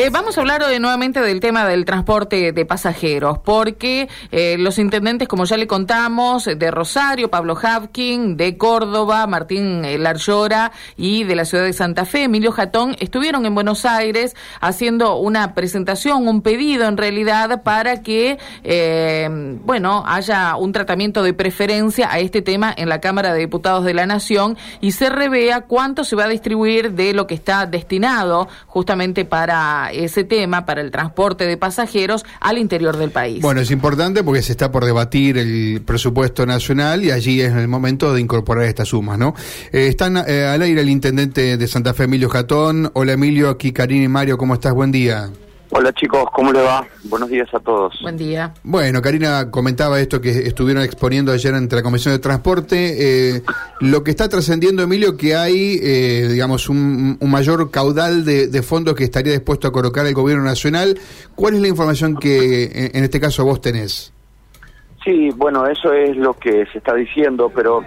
Eh, vamos a hablar hoy nuevamente del tema del transporte de pasajeros, porque eh, los intendentes, como ya le contamos, de Rosario, Pablo Hapkin, de Córdoba, Martín eh, Larllora y de la ciudad de Santa Fe, Emilio Jatón, estuvieron en Buenos Aires haciendo una presentación, un pedido en realidad para que, bueno, haya un tratamiento de preferencia a este tema en la Cámara de Diputados de la Nación y se revea cuánto se va a distribuir de lo que está destinado justamente para ese tema, para el transporte de pasajeros al interior del país. Bueno, es importante porque se está por debatir el presupuesto nacional y allí es el momento de incorporar estas sumas, ¿no? Eh, están eh, al aire el intendente de Santa Fe, Emilio Jatón. Hola Emilio, aquí Karina y Mario, ¿cómo estás? Buen día. Hola chicos, ¿cómo le va? Buenos días a todos. Buen día. Bueno, Karina comentaba esto que estuvieron exponiendo ayer ante la Comisión de Transporte. Eh, lo que está trascendiendo, Emilio, que hay, eh, digamos, un, mayor caudal de, fondos que estaría dispuesto a colocar el Gobierno Nacional. ¿Cuál es la información que en este caso vos tenés? Sí, bueno, eso es lo que se está diciendo, pero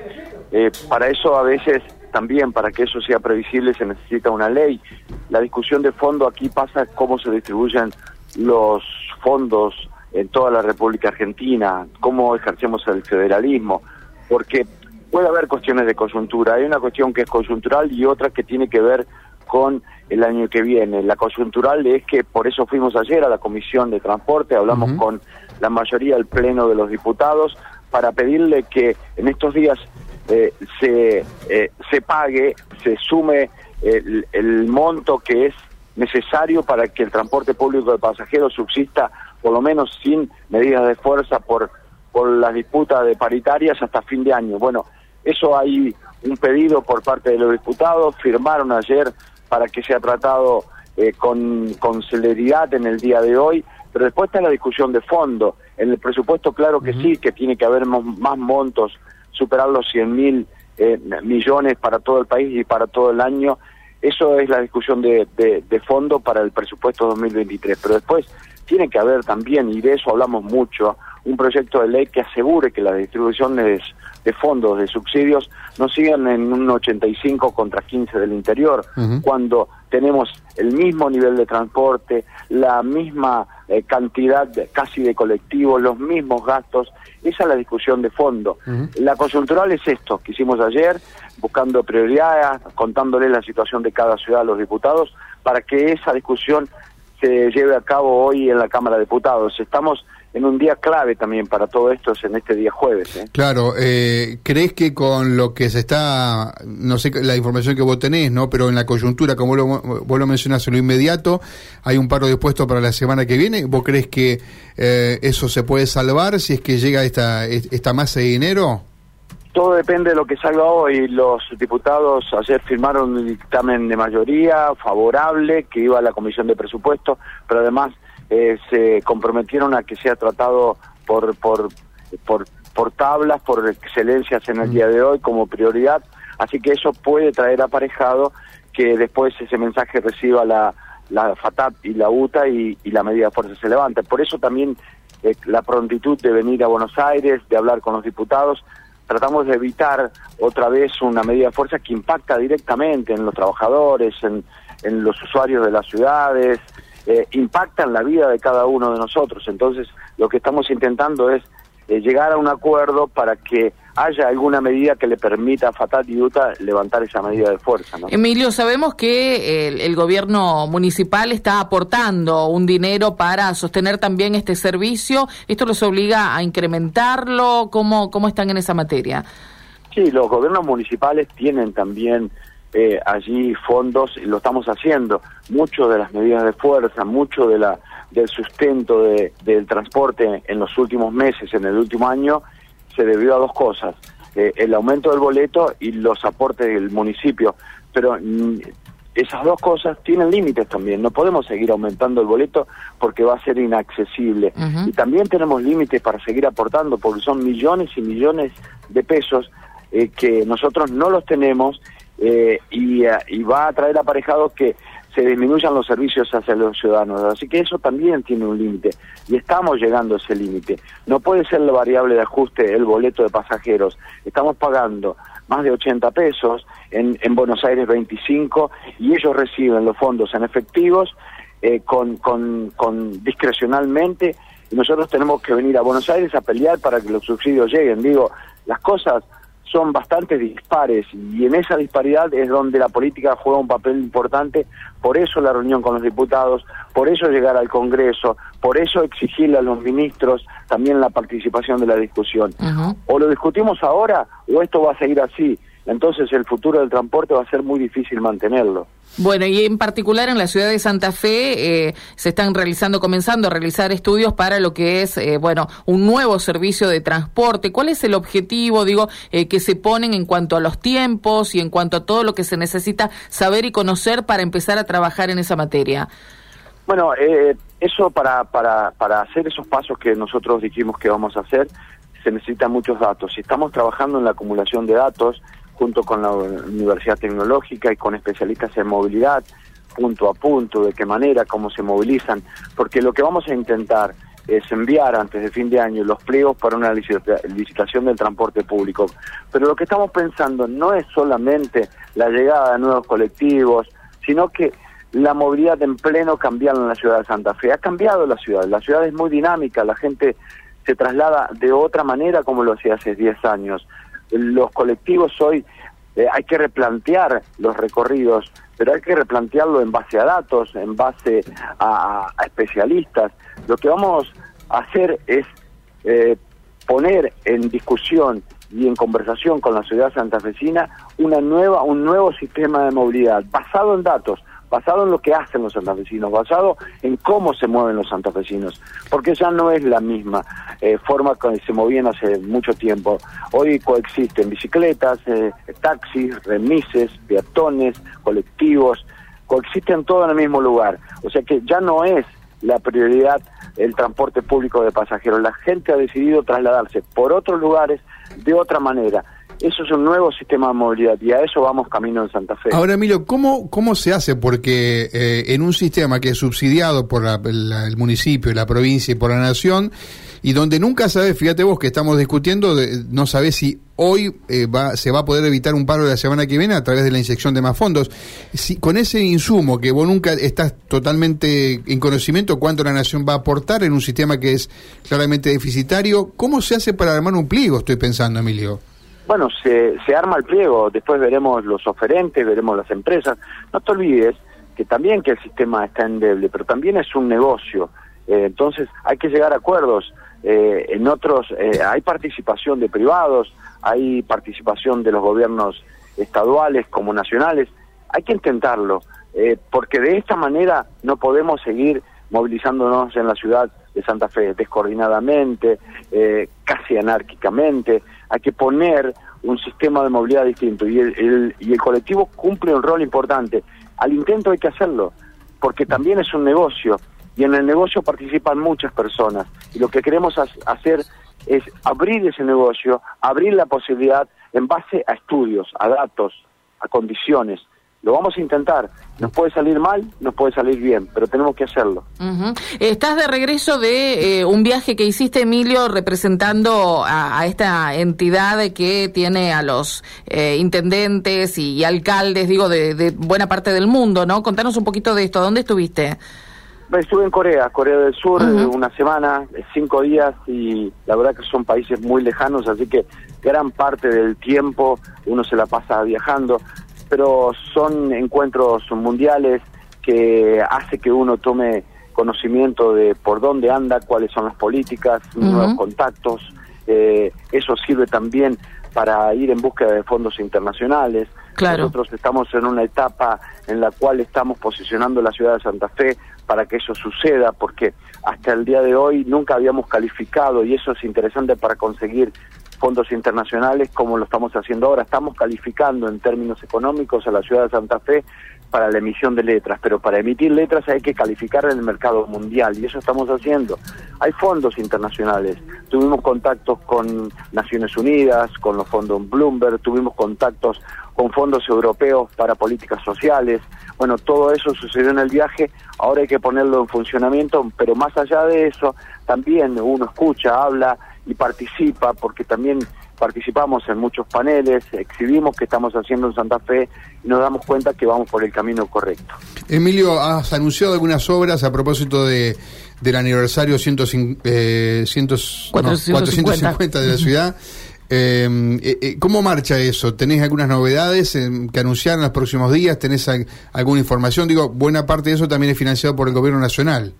eh, para eso a veces también para que eso sea previsible se necesita una ley. La discusión de fondo aquí pasa cómo se distribuyen los fondos en toda la República Argentina, cómo ejercemos el federalismo, porque puede haber cuestiones de coyuntura. Hay una cuestión que es coyuntural y otra que tiene que ver con el año que viene. La coyuntural es que por eso fuimos ayer a la Comisión de Transporte, hablamos con la mayoría del Pleno de los Diputados para pedirle que en estos días eh, se, eh, se pague, se sume el, monto que es necesario para que el transporte público de pasajeros subsista por lo menos sin medidas de fuerza por, por las disputas de paritarias hasta fin de año. Bueno, eso hay un pedido por parte de los diputados, firmaron ayer para que sea tratado eh, con, con celeridad en el día de hoy, pero después está la discusión de fondo. En el presupuesto, claro que sí, que tiene que haber más montos superar los 100 mil eh, millones para todo el país y para todo el año. Eso es la discusión de, de, fondo para el presupuesto 2023. Pero después tiene que haber también, y de eso hablamos mucho, un proyecto de ley que asegure que las distribuciones de fondos, de subsidios, no sigan en un 85 contra 15 del interior, cuando tenemos el mismo nivel de transporte, la misma eh, cantidad casi de colectivos, los mismos gastos. Esa es la discusión de fondo. La coyuntural es esto que hicimos ayer, buscando prioridades, contándole la situación de cada ciudad a los diputados, para que esa discusión se lleve a cabo hoy en la Cámara de Diputados. Estamos en un día clave también para todo esto, es en este día jueves. ¿eh? Claro, eh, ¿crees que con lo que se está, no sé la información que vos tenés, ¿no? pero en la coyuntura, como lo, vos lo mencionás en lo inmediato, hay un paro dispuesto para la semana que viene, ¿vos crees que eh, eso se puede salvar si es que llega esta, esta masa de dinero? Todo depende de lo que salga hoy. Los diputados ayer firmaron un dictamen de mayoría favorable que iba a la Comisión de Presupuesto, pero además eh, se comprometieron a que sea tratado por, por, por, por tablas, por excelencias en el mm. día de hoy como prioridad. Así que eso puede traer aparejado que después ese mensaje reciba la, la FATAP y la UTA y, la medida de fuerza se levante. Por eso también eh, la prontitud de venir a Buenos Aires, de hablar con los diputados, tratamos de evitar otra vez una medida de fuerza que impacta directamente en los trabajadores, en, en los usuarios de las ciudades, eh, impactan la vida de cada uno de nosotros. Entonces, lo que estamos intentando es eh, llegar a un acuerdo para que haya alguna medida que le permita a Fatah y Utah levantar esa medida de fuerza. Emilio, sabemos que el, gobierno municipal está aportando un dinero para sostener también este servicio. ¿Esto los obliga a incrementarlo? ¿Cómo, cómo están en esa materia? Sí, los gobiernos municipales tienen también eh, allí fondos, y lo estamos haciendo, mucho de las medidas de fuerza, mucho de la, del sustento del transporte en los últimos meses, en el último año, se debió a dos cosas, eh, el aumento del boleto y los aportes del municipio, pero mm, esas dos cosas tienen límites también, no podemos seguir aumentando el boleto porque va a ser inaccesible. Y también tenemos límites para seguir aportando porque son millones y millones de pesos eh, que nosotros no los tenemos eh, y, eh, y, va a traer aparejado que se disminuyan los servicios hacia los ciudadanos. Así que eso también tiene un límite y estamos llegando a ese límite. No puede ser la variable de ajuste el boleto de pasajeros. Estamos pagando más de 80 pesos, en, en Buenos Aires 25 y ellos reciben los fondos en efectivos eh, con, con, con discrecionalmente y nosotros tenemos que venir a Buenos Aires a pelear para que los subsidios lleguen. Digo, las cosas son bastante dispares y en esa disparidad es donde la política juega un papel importante, por eso la reunión con los diputados, por eso llegar al Congreso, por eso exigirle a los ministros también la participación de la discusión. O lo discutimos ahora o esto va a seguir así entonces el futuro del transporte va a ser muy difícil mantenerlo. Bueno, y en particular en la ciudad de Santa Fe eh, se están realizando, comenzando a realizar estudios para lo que es, eh, bueno, un nuevo servicio de transporte. ¿Cuál es el objetivo, digo, eh, que se ponen en cuanto a los tiempos y en cuanto a todo lo que se necesita saber y conocer para empezar a trabajar en esa materia? Bueno, eso para, para, para hacer esos pasos que nosotros dijimos que vamos a hacer, se necesitan muchos datos. Si estamos trabajando en la acumulación de datos, junto con la Universidad Tecnológica y con especialistas en movilidad, punto a punto, de qué manera, cómo se movilizan, porque lo que vamos a intentar es enviar antes de fin de año los pliegos para una licitación del transporte público. Pero lo que estamos pensando no es solamente la llegada de nuevos colectivos, sino que la movilidad en pleno cambiar en la ciudad de Santa Fe. Ha cambiado la ciudad, la ciudad es muy dinámica, la gente se traslada de otra manera como lo hacía hace 10 años los colectivos hoy eh, hay que replantear los recorridos, pero hay que replantearlo en base a datos, en base a, especialistas. Lo que vamos a hacer es eh, poner en discusión y en conversación con la ciudad santafesina una nueva, un nuevo sistema de movilidad basado en datos, basado en lo que hacen los santafesinos, basado en cómo se mueven los santafesinos, porque ya no es la misma eh, forma que se movían hace mucho tiempo. Hoy coexisten bicicletas, eh, taxis, remises, peatones, colectivos, coexisten todo en el mismo lugar. O sea que ya no es la prioridad el transporte público de pasajeros. La gente ha decidido trasladarse por otros lugares de otra manera eso es un nuevo sistema de movilidad y a eso vamos camino en Santa Fe. Ahora, Emilio, ¿cómo, cómo se hace? Porque eh, en un sistema que es subsidiado por el municipio, la provincia y por la nación, y donde nunca sabes, fíjate vos que estamos discutiendo, no sabes si hoy eh, va, se va a poder evitar un paro de la semana que viene a través de la inyección de más fondos. Si, con ese insumo que vos nunca estás totalmente en conocimiento cuánto la nación va a aportar en un sistema que es claramente deficitario, ¿cómo se hace para armar un pliego? Estoy pensando, Emilio. Bueno, se, se arma el pliego, después veremos los oferentes, veremos las empresas. No te olvides que también que el sistema está endeble, pero también es un negocio. Eh, entonces hay que llegar a acuerdos. Eh, en otros eh, hay participación de privados, hay participación de los gobiernos estaduales como nacionales. Hay que intentarlo, porque de esta manera no podemos seguir movilizándonos en la ciudad de Santa Fe descoordinadamente, casi anárquicamente hay que poner un sistema de movilidad distinto y el, y el colectivo cumple un rol importante. Al intento hay que hacerlo, porque también es un negocio y en el negocio participan muchas personas y lo que queremos hacer es abrir ese negocio, abrir la posibilidad en base a estudios, a datos, a condiciones. Lo vamos a intentar. Nos puede salir mal, nos puede salir bien, pero tenemos que hacerlo. Estás de regreso de eh, un viaje que hiciste, Emilio, representando a, esta entidad que tiene a los eh, intendentes y, alcaldes, digo, de, buena parte del mundo, ¿no? Contanos un poquito de esto. ¿Dónde estuviste? Estuve en Corea, Corea del Sur, una semana, cinco días, y la verdad que son países muy lejanos, así que gran parte del tiempo uno se la pasa viajando pero son encuentros mundiales que hace que uno tome conocimiento de por dónde anda, cuáles son las políticas, nuevos contactos. Eh, eso sirve también para ir en búsqueda de fondos internacionales. Nosotros estamos en una etapa en la cual estamos posicionando la ciudad de Santa Fe para que eso suceda, porque hasta el día de hoy nunca habíamos calificado, y eso es interesante para conseguir fondos internacionales como lo estamos haciendo ahora. Estamos calificando en términos económicos a la ciudad de Santa Fe para la emisión de letras, pero para emitir letras hay que calificar en el mercado mundial y eso estamos haciendo. Hay fondos internacionales, tuvimos contactos con Naciones Unidas, con los fondos Bloomberg, tuvimos contactos con fondos europeos para políticas sociales. Bueno, todo eso sucedió en el viaje, ahora hay que ponerlo en funcionamiento, pero más allá de eso, también uno escucha, habla, y participa, porque también participamos en muchos paneles, exhibimos qué estamos haciendo en Santa Fe y nos damos cuenta que vamos por el camino correcto. Emilio, has anunciado algunas obras a propósito de, del aniversario 150, eh, 450 de la ciudad. Em, eh, eh, ¿Cómo marcha eso? ¿Tenés algunas novedades em, que anunciar en los próximos días? ¿Tenés alguna información? Digo, buena parte de eso también es financiado por el gobierno nacional.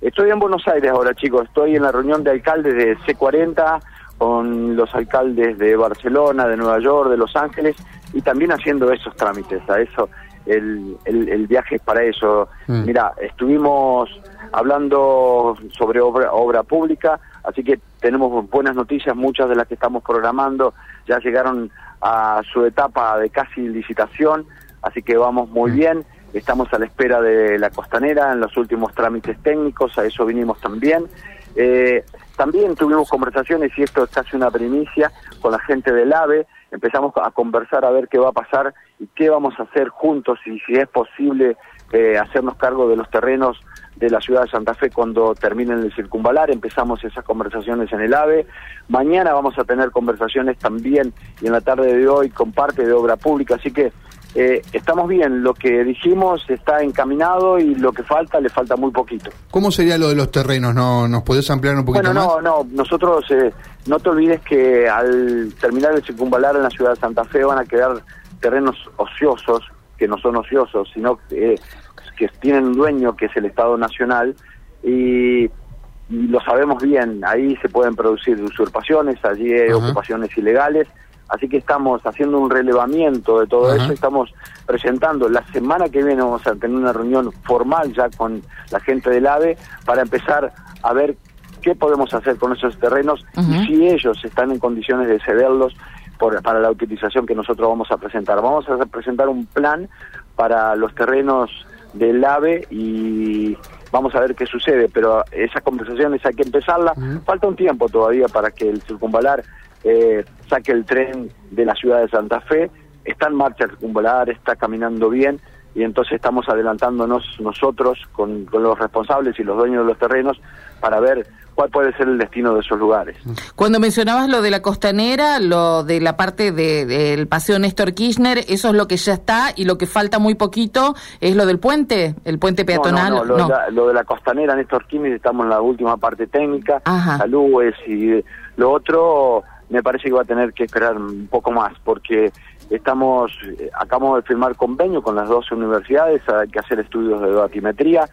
Estoy en Buenos Aires ahora, chicos. Estoy en la reunión de alcaldes de C40 con los alcaldes de Barcelona, de Nueva York, de Los Ángeles y también haciendo esos trámites. A eso, el, el, viaje es para eso. Mm. Mira, estuvimos hablando sobre obra, obra pública, así que tenemos buenas noticias, muchas de las que estamos programando ya llegaron a su etapa de casi licitación, así que vamos muy mm. bien. Estamos a la espera de la costanera en los últimos trámites técnicos, a eso vinimos también. Eh, también tuvimos conversaciones, y esto es casi una primicia, con la gente del AVE, empezamos a conversar a ver qué va a pasar y qué vamos a hacer juntos y si es posible eh, hacernos cargo de los terrenos de la ciudad de Santa Fe cuando terminen el circunvalar. Empezamos esas conversaciones en el AVE. Mañana vamos a tener conversaciones también y en la tarde de hoy con parte de obra pública. Así que eh, estamos bien, lo que dijimos está encaminado y lo que falta le falta muy poquito. ¿Cómo sería lo de los terrenos? ¿No, ¿Nos podés ampliar un poquito bueno, más? no, no, nosotros, eh, no te olvides que al terminar el circunvalar en la ciudad de Santa Fe van a quedar terrenos ociosos, que no son ociosos, sino eh, que tienen un dueño que es el Estado Nacional y, lo sabemos bien, ahí se pueden producir usurpaciones, allí hay ocupaciones ilegales Así que estamos haciendo un relevamiento de todo eso, estamos presentando. La semana que viene vamos a tener una reunión formal ya con la gente del AVE para empezar a ver qué podemos hacer con esos terrenos y si ellos están en condiciones de cederlos por, para la utilización que nosotros vamos a presentar. Vamos a presentar un plan para los terrenos del AVE y vamos a ver qué sucede, pero esas conversaciones hay que empezarla. Falta un tiempo todavía para que el circunvalar eh, saque el tren de la ciudad de Santa Fe, está en marcha el circunvalar, está caminando bien y entonces estamos adelantándonos nosotros con, los responsables y los dueños de los terrenos para ver cuál puede ser el destino de esos lugares. Cuando mencionabas lo de la costanera, lo de la parte del paseo Néstor Kirchner, eso es lo que ya está y lo que falta muy poquito es lo del puente, el puente peatonal. No, lo, De la, costanera Néstor Kirchner estamos en la última parte técnica, saludes y lo otro me parece que va a tener que esperar un poco más porque estamos eh, acabamos de firmar convenio con las dos universidades hay que hacer estudios de batimetría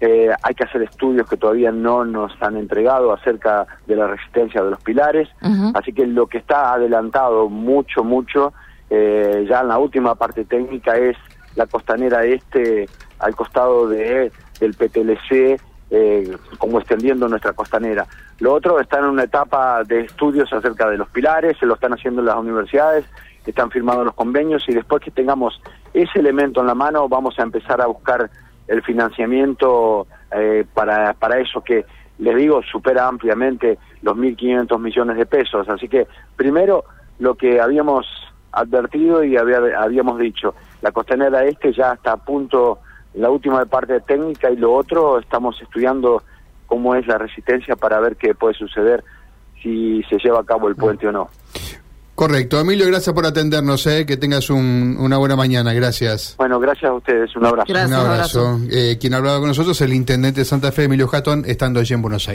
eh, hay que hacer estudios que todavía no nos han entregado acerca de la resistencia de los pilares así que lo que está adelantado mucho mucho eh, ya en la última parte técnica es la costanera este al costado de del PTLC eh, como extendiendo nuestra costanera. Lo otro está en una etapa de estudios acerca de los pilares, se lo están haciendo las universidades, están firmando los convenios y después que tengamos ese elemento en la mano vamos a empezar a buscar el financiamiento eh, para, para eso que, les digo, supera ampliamente los 1.500 millones de pesos. Así que primero lo que habíamos advertido y habíamos dicho, la costanera este ya está a punto la última parte técnica y lo otro estamos estudiando cómo es la resistencia para ver qué puede suceder si se lleva a cabo el puente o no. Correcto. Emilio, gracias por atendernos. Eh. Que tengas una buena mañana. Gracias. Bueno, gracias a ustedes. Un abrazo. un abrazo. Eh, quien ha hablado con nosotros es el intendente de Santa Fe, Emilio Jatón, estando allí en Buenos Aires.